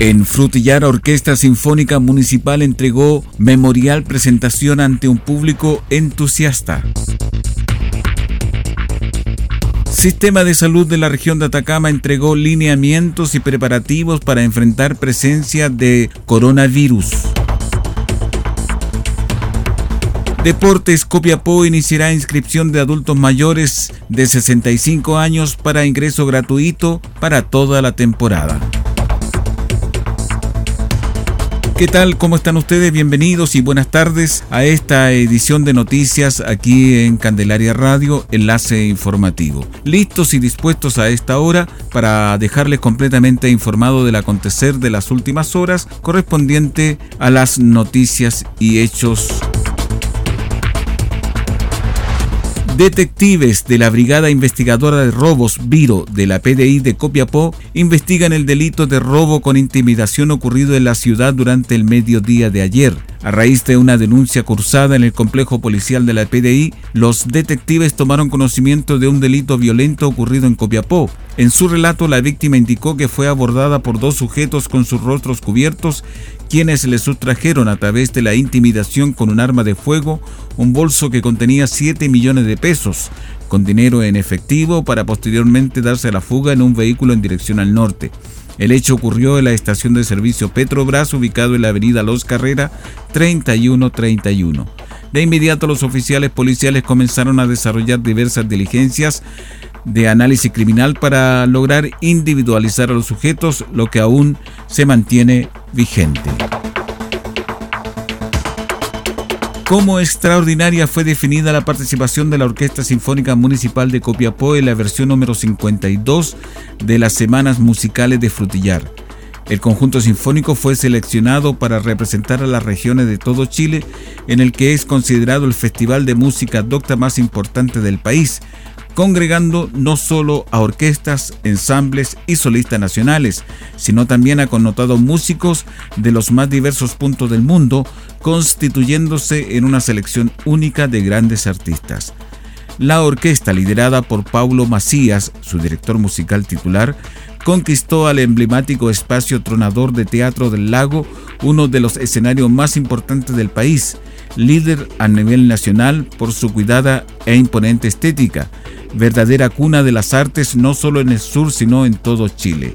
En Frutillar, Orquesta Sinfónica Municipal entregó memorial presentación ante un público entusiasta. Sistema de Salud de la región de Atacama entregó lineamientos y preparativos para enfrentar presencia de coronavirus. Deportes Copiapó iniciará inscripción de adultos mayores de 65 años para ingreso gratuito para toda la temporada. ¿Qué tal? ¿Cómo están ustedes? Bienvenidos y buenas tardes a esta edición de noticias aquí en Candelaria Radio, enlace informativo. Listos y dispuestos a esta hora para dejarles completamente informado del acontecer de las últimas horas correspondiente a las noticias y hechos Detectives de la Brigada Investigadora de Robos Viro de la PDI de Copiapó investigan el delito de robo con intimidación ocurrido en la ciudad durante el mediodía de ayer. A raíz de una denuncia cursada en el complejo policial de la PDI, los detectives tomaron conocimiento de un delito violento ocurrido en Copiapó. En su relato, la víctima indicó que fue abordada por dos sujetos con sus rostros cubiertos, quienes le sustrajeron a través de la intimidación con un arma de fuego un bolso que contenía 7 millones de pesos, con dinero en efectivo, para posteriormente darse a la fuga en un vehículo en dirección al norte. El hecho ocurrió en la estación de servicio Petrobras, ubicado en la avenida Los Carrera 3131. De inmediato los oficiales policiales comenzaron a desarrollar diversas diligencias de análisis criminal para lograr individualizar a los sujetos, lo que aún se mantiene vigente. Como extraordinaria fue definida la participación de la Orquesta Sinfónica Municipal de Copiapó en la versión número 52 de las Semanas Musicales de Frutillar. El conjunto sinfónico fue seleccionado para representar a las regiones de todo Chile, en el que es considerado el festival de música docta más importante del país, congregando no solo a orquestas, ensambles y solistas nacionales, sino también a connotados músicos de los más diversos puntos del mundo, constituyéndose en una selección única de grandes artistas. La orquesta, liderada por Paulo Macías, su director musical titular, conquistó al emblemático espacio tronador de Teatro del Lago, uno de los escenarios más importantes del país, líder a nivel nacional por su cuidada e imponente estética, verdadera cuna de las artes no solo en el sur sino en todo Chile.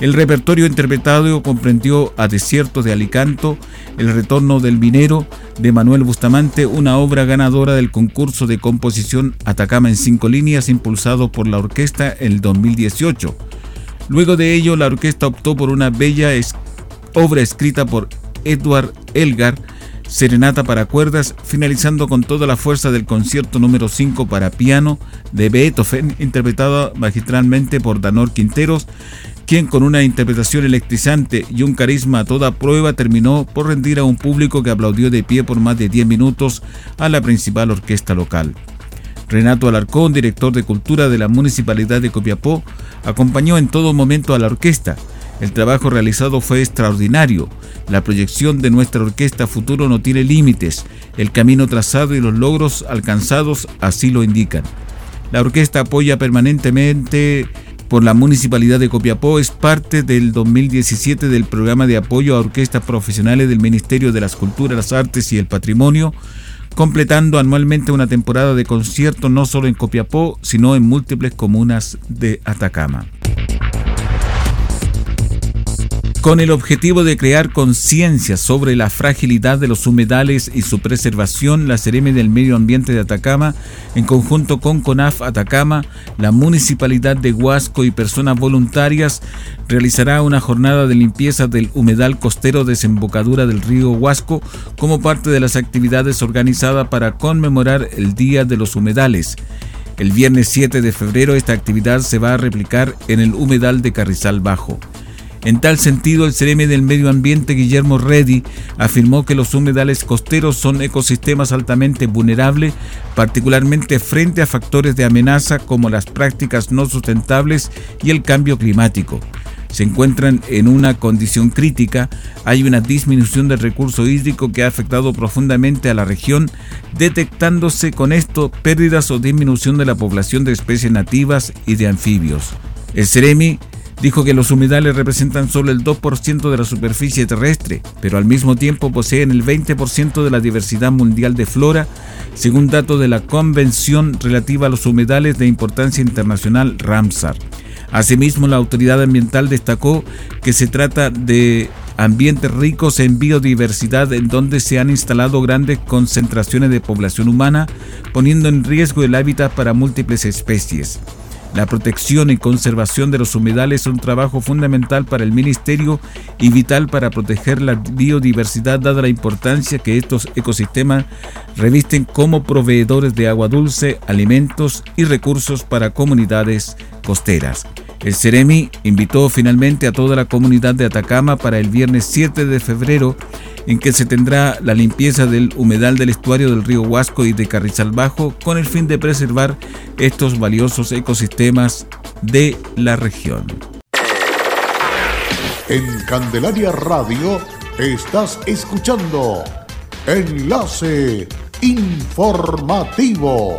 El repertorio interpretado comprendió a Desierto de Alicanto, El Retorno del Minero, de Manuel Bustamante, una obra ganadora del concurso de composición Atacama en cinco líneas impulsado por la orquesta el 2018. Luego de ello, la orquesta optó por una bella obra escrita por Edward Elgar, Serenata para cuerdas, finalizando con toda la fuerza del concierto número 5 para piano de Beethoven, interpretado magistralmente por Danor Quinteros, quien con una interpretación electrizante y un carisma a toda prueba terminó por rendir a un público que aplaudió de pie por más de 10 minutos a la principal orquesta local. Renato Alarcón, director de cultura de la Municipalidad de Copiapó, acompañó en todo momento a la orquesta, el trabajo realizado fue extraordinario. La proyección de nuestra orquesta futuro no tiene límites. El camino trazado y los logros alcanzados así lo indican. La orquesta apoya permanentemente por la Municipalidad de Copiapó es parte del 2017 del programa de apoyo a orquestas profesionales del Ministerio de las Culturas, las Artes y el Patrimonio, completando anualmente una temporada de conciertos no solo en Copiapó, sino en múltiples comunas de Atacama. Con el objetivo de crear conciencia sobre la fragilidad de los humedales y su preservación, la Cereme del Medio Ambiente de Atacama, en conjunto con CONAF Atacama, la Municipalidad de Huasco y personas voluntarias, realizará una jornada de limpieza del humedal costero desembocadura del río Huasco como parte de las actividades organizadas para conmemorar el Día de los Humedales. El viernes 7 de febrero esta actividad se va a replicar en el humedal de Carrizal Bajo. En tal sentido, el CRM del Medio Ambiente Guillermo Reddy afirmó que los humedales costeros son ecosistemas altamente vulnerables, particularmente frente a factores de amenaza como las prácticas no sustentables y el cambio climático. Se encuentran en una condición crítica, hay una disminución del recurso hídrico que ha afectado profundamente a la región, detectándose con esto pérdidas o disminución de la población de especies nativas y de anfibios. El CEREMI Dijo que los humedales representan solo el 2% de la superficie terrestre, pero al mismo tiempo poseen el 20% de la diversidad mundial de flora, según datos de la Convención relativa a los humedales de importancia internacional Ramsar. Asimismo, la autoridad ambiental destacó que se trata de ambientes ricos en biodiversidad en donde se han instalado grandes concentraciones de población humana, poniendo en riesgo el hábitat para múltiples especies. La protección y conservación de los humedales es un trabajo fundamental para el Ministerio y vital para proteger la biodiversidad dada la importancia que estos ecosistemas revisten como proveedores de agua dulce, alimentos y recursos para comunidades costeras. El Ceremi invitó finalmente a toda la comunidad de Atacama para el viernes 7 de febrero en que se tendrá la limpieza del humedal del estuario del río Huasco y de Carrizal Bajo con el fin de preservar estos valiosos ecosistemas de la región. En Candelaria Radio estás escuchando Enlace Informativo.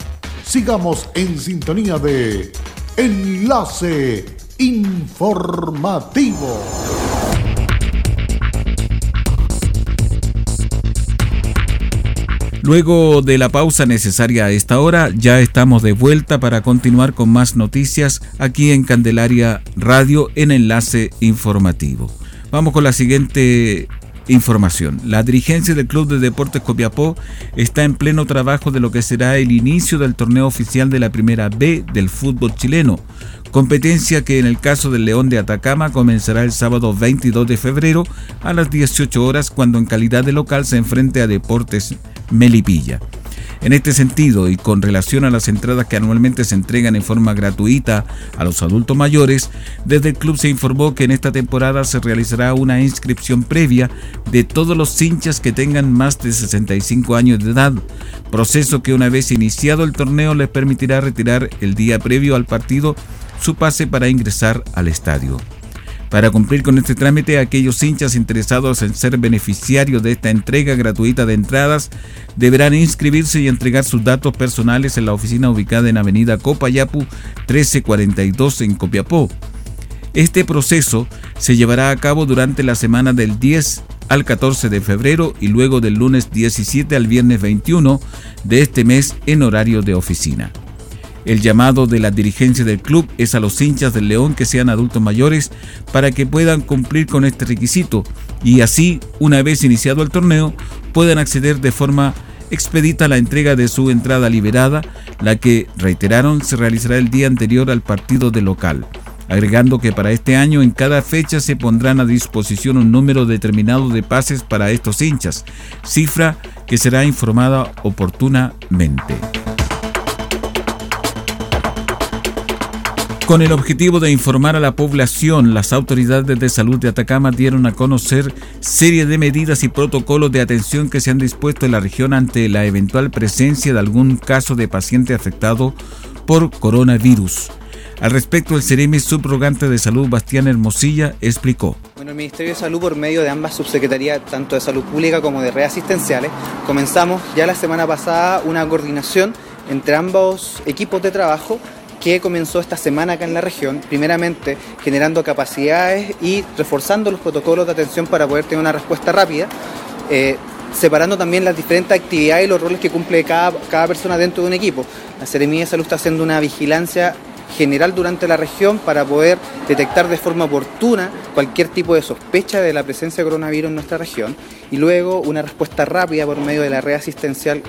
sigamos en sintonía de Enlace Informativo. Luego de la pausa necesaria a esta hora, ya estamos de vuelta para continuar con más noticias aquí en Candelaria Radio en Enlace Informativo. Vamos con la siguiente Información. La dirigencia del Club de Deportes Copiapó está en pleno trabajo de lo que será el inicio del torneo oficial de la Primera B del fútbol chileno, competencia que en el caso del León de Atacama comenzará el sábado 22 de febrero a las 18 horas cuando en calidad de local se enfrente a Deportes Melipilla. En este sentido, y con relación a las entradas que anualmente se entregan en forma gratuita a los adultos mayores, desde el club se informó que en esta temporada se realizará una inscripción previa de todos los hinchas que tengan más de 65 años de edad, proceso que una vez iniciado el torneo les permitirá retirar el día previo al partido su pase para ingresar al estadio. Para cumplir con este trámite, aquellos hinchas interesados en ser beneficiarios de esta entrega gratuita de entradas deberán inscribirse y entregar sus datos personales en la oficina ubicada en Avenida Copayapu 1342 en Copiapó. Este proceso se llevará a cabo durante la semana del 10 al 14 de febrero y luego del lunes 17 al viernes 21 de este mes en horario de oficina. El llamado de la dirigencia del club es a los hinchas del León que sean adultos mayores para que puedan cumplir con este requisito y así, una vez iniciado el torneo, puedan acceder de forma expedita a la entrega de su entrada liberada, la que, reiteraron, se realizará el día anterior al partido de local. agregando que para este año en cada fecha se pondrán a disposición un número determinado de pases para estos hinchas, cifra que será informada oportunamente. Con el objetivo de informar a la población, las autoridades de salud de Atacama dieron a conocer serie de medidas y protocolos de atención que se han dispuesto en la región ante la eventual presencia de algún caso de paciente afectado por coronavirus. Al respecto, el Ceremi subrogante de salud Bastián Hermosilla explicó. Bueno, el Ministerio de Salud, por medio de ambas subsecretarías, tanto de salud pública como de redes asistenciales, comenzamos ya la semana pasada una coordinación entre ambos equipos de trabajo que comenzó esta semana acá en la región, primeramente generando capacidades y reforzando los protocolos de atención para poder tener una respuesta rápida, eh, separando también las diferentes actividades y los roles que cumple cada, cada persona dentro de un equipo. La Seremía de Salud está haciendo una vigilancia general durante la región para poder detectar de forma oportuna cualquier tipo de sospecha de la presencia de coronavirus en nuestra región y luego una respuesta rápida por medio de la red asistencial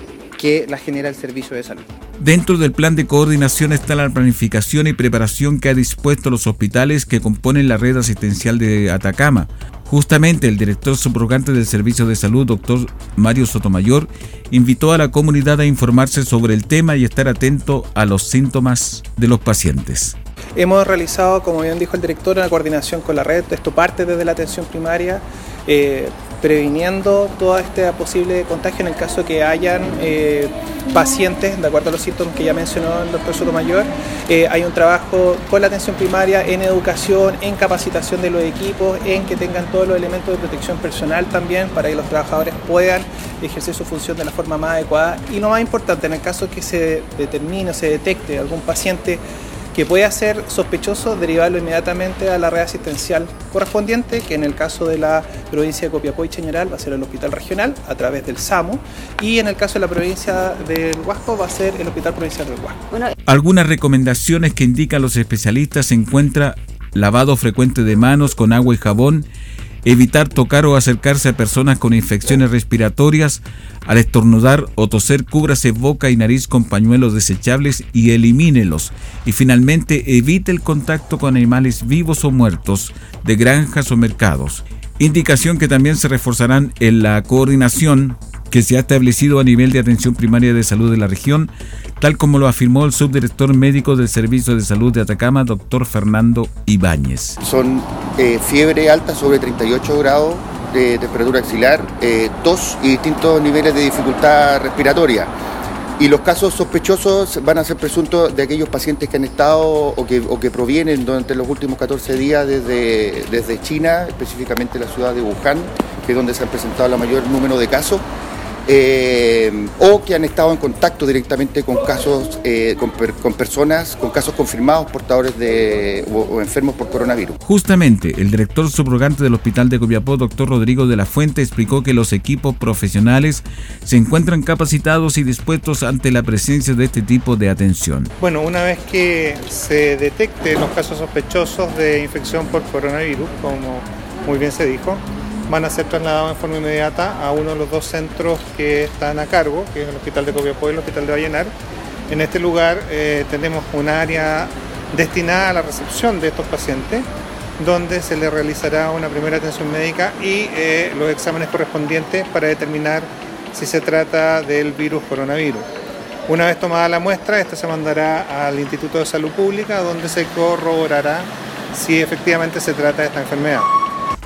que la genera el servicio de salud. Dentro del plan de coordinación está la planificación y preparación que ha dispuesto los hospitales que componen la red asistencial de Atacama. Justamente el director subrogante del Servicio de Salud, doctor Mario Sotomayor, invitó a la comunidad a informarse sobre el tema y estar atento a los síntomas de los pacientes. Hemos realizado, como bien dijo el director, una coordinación con la red, esto parte desde la atención primaria, eh, previniendo todo este posible contagio en el caso que hayan eh, pacientes, de acuerdo a los síntomas que ya mencionó el doctor Sotomayor. Eh, hay un trabajo con la atención primaria en educación, en capacitación de los equipos, en que tengan todos los elementos de protección personal también para que los trabajadores puedan ejercer su función de la forma más adecuada. Y lo más importante, en el caso que se determine o se detecte algún paciente que pueda ser sospechoso, derivarlo inmediatamente a la red asistencial correspondiente, que en el caso de la provincia de Copiapó y Chañaral va a ser el hospital regional a través del SAMU, y en el caso de la provincia del Huasco va a ser el hospital provincial del Huasco. Algunas recomendaciones que indican los especialistas se encuentra lavado frecuente de manos con agua y jabón, evitar tocar o acercarse a personas con infecciones respiratorias, al estornudar o toser cúbrase boca y nariz con pañuelos desechables y elimínelos. Y finalmente evite el contacto con animales vivos o muertos de granjas o mercados. Indicación que también se reforzarán en la coordinación que se ha establecido a nivel de atención primaria de salud de la región, tal como lo afirmó el subdirector médico del Servicio de Salud de Atacama, doctor Fernando Ibáñez. Son eh, fiebre alta sobre 38 grados de temperatura axilar, eh, tos y distintos niveles de dificultad respiratoria. Y los casos sospechosos van a ser presuntos de aquellos pacientes que han estado o que, provienen durante los últimos 14 días desde, desde China, específicamente la ciudad de Wuhan, que es donde se han presentado el mayor número de casos. Eh, o que han estado en contacto directamente con casos, eh, con, personas, con casos confirmados portadores de o, enfermos por coronavirus. Justamente, el director subrogante del Hospital de Copiapó, doctor Rodrigo de la Fuente, explicó que los equipos profesionales se encuentran capacitados y dispuestos ante la presencia de este tipo de atención. Bueno, una vez que se detecten los casos sospechosos de infección por coronavirus, como muy bien se dijo, van a ser trasladados en forma inmediata a uno de los dos centros que están a cargo, que es el Hospital de Copiapó y el Hospital de Vallenar. En este lugar eh, tenemos un área destinada a la recepción de estos pacientes, donde se les realizará una primera atención médica y eh, los exámenes correspondientes para determinar si se trata del virus coronavirus. Una vez tomada la muestra, esta se mandará al Instituto de Salud Pública, donde se corroborará si efectivamente se trata de esta enfermedad.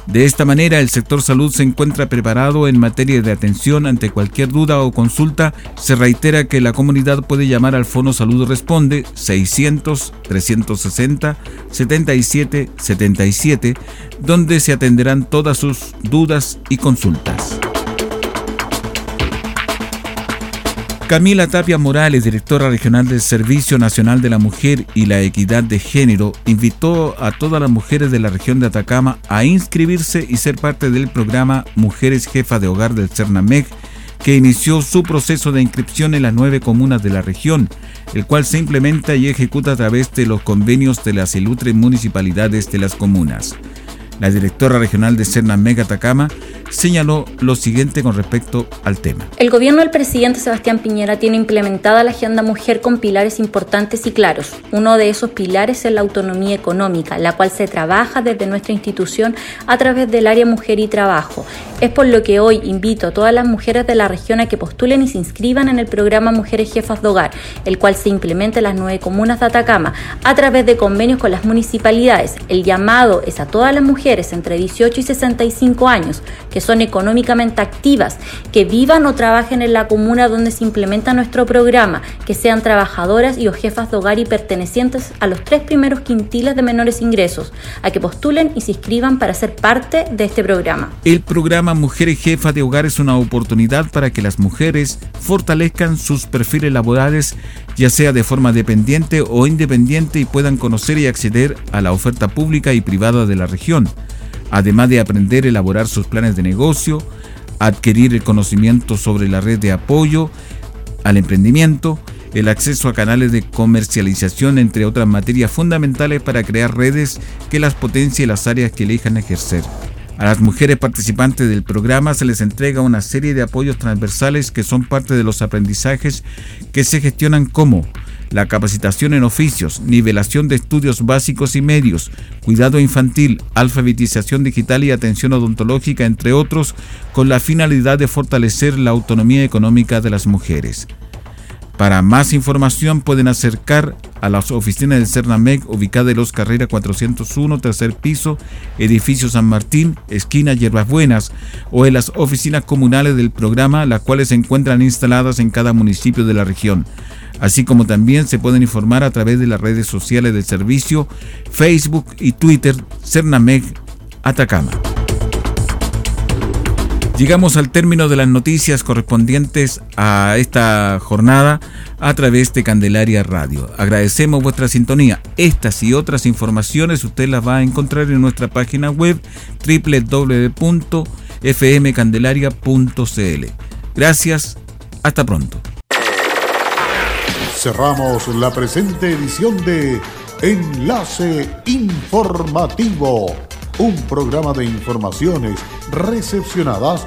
De esta manera, el sector salud se encuentra preparado en materia de atención ante cualquier duda o consulta. Se reitera que la comunidad puede llamar al Fono Salud Responde 600 360 77 77, donde se atenderán todas sus dudas y consultas. Camila Tapia Morales, directora regional del Servicio Nacional de la Mujer y la Equidad de Género, invitó a todas las mujeres de la región de Atacama a inscribirse y ser parte del programa Mujeres Jefa de Hogar del CERNAMEC, que inició su proceso de inscripción en las nueve comunas de la región, el cual se implementa y ejecuta a través de los convenios de las ilustres municipalidades de las comunas. La directora regional de CERNAMEC Atacama señaló lo siguiente con respecto al tema. El gobierno del presidente Sebastián Piñera tiene implementada la agenda mujer con pilares importantes y claros. Uno de esos pilares es la autonomía económica, la cual se trabaja desde nuestra institución a través del área mujer y trabajo. Es por lo que hoy invito a todas las mujeres de la región a que postulen y se inscriban en el programa Mujeres Jefas de Hogar, el cual se implementa en las nueve comunas de Atacama a través de convenios con las municipalidades. El llamado es a todas las mujeres entre 18 y 65 años que son económicamente activas, que vivan o trabajen en la comuna donde se implementa nuestro programa, que sean trabajadoras y o jefas de hogar y pertenecientes a los tres primeros quintiles de menores ingresos, a que postulen y se inscriban para ser parte de este programa. El programa Mujeres Jefas de Hogar es una oportunidad para que las mujeres fortalezcan sus perfiles laborales, ya sea de forma dependiente o independiente, y puedan conocer y acceder a la oferta pública y privada de la región además de aprender a elaborar sus planes de negocio, adquirir el conocimiento sobre la red de apoyo al emprendimiento, el acceso a canales de comercialización, entre otras materias fundamentales para crear redes que las potencie las áreas que elijan ejercer. A las mujeres participantes del programa se les entrega una serie de apoyos transversales que son parte de los aprendizajes que se gestionan como la capacitación en oficios, nivelación de estudios básicos y medios, cuidado infantil, alfabetización digital y atención odontológica, entre otros, con la finalidad de fortalecer la autonomía económica de las mujeres. Para más información pueden acercar a las oficinas del Cernamec ubicada en Los Carrera 401, tercer piso, edificio San Martín, esquina Hierbas Buenas, o en las oficinas comunales del programa, las cuales se encuentran instaladas en cada municipio de la región así como también se pueden informar a través de las redes sociales del servicio, Facebook y Twitter, Cernameg Atacama. Llegamos al término de las noticias correspondientes a esta jornada a través de Candelaria Radio. Agradecemos vuestra sintonía. Estas y otras informaciones usted las va a encontrar en nuestra página web www.fmcandelaria.cl. Gracias, hasta pronto. Cerramos la presente edición de Enlace Informativo, un programa de informaciones recepcionadas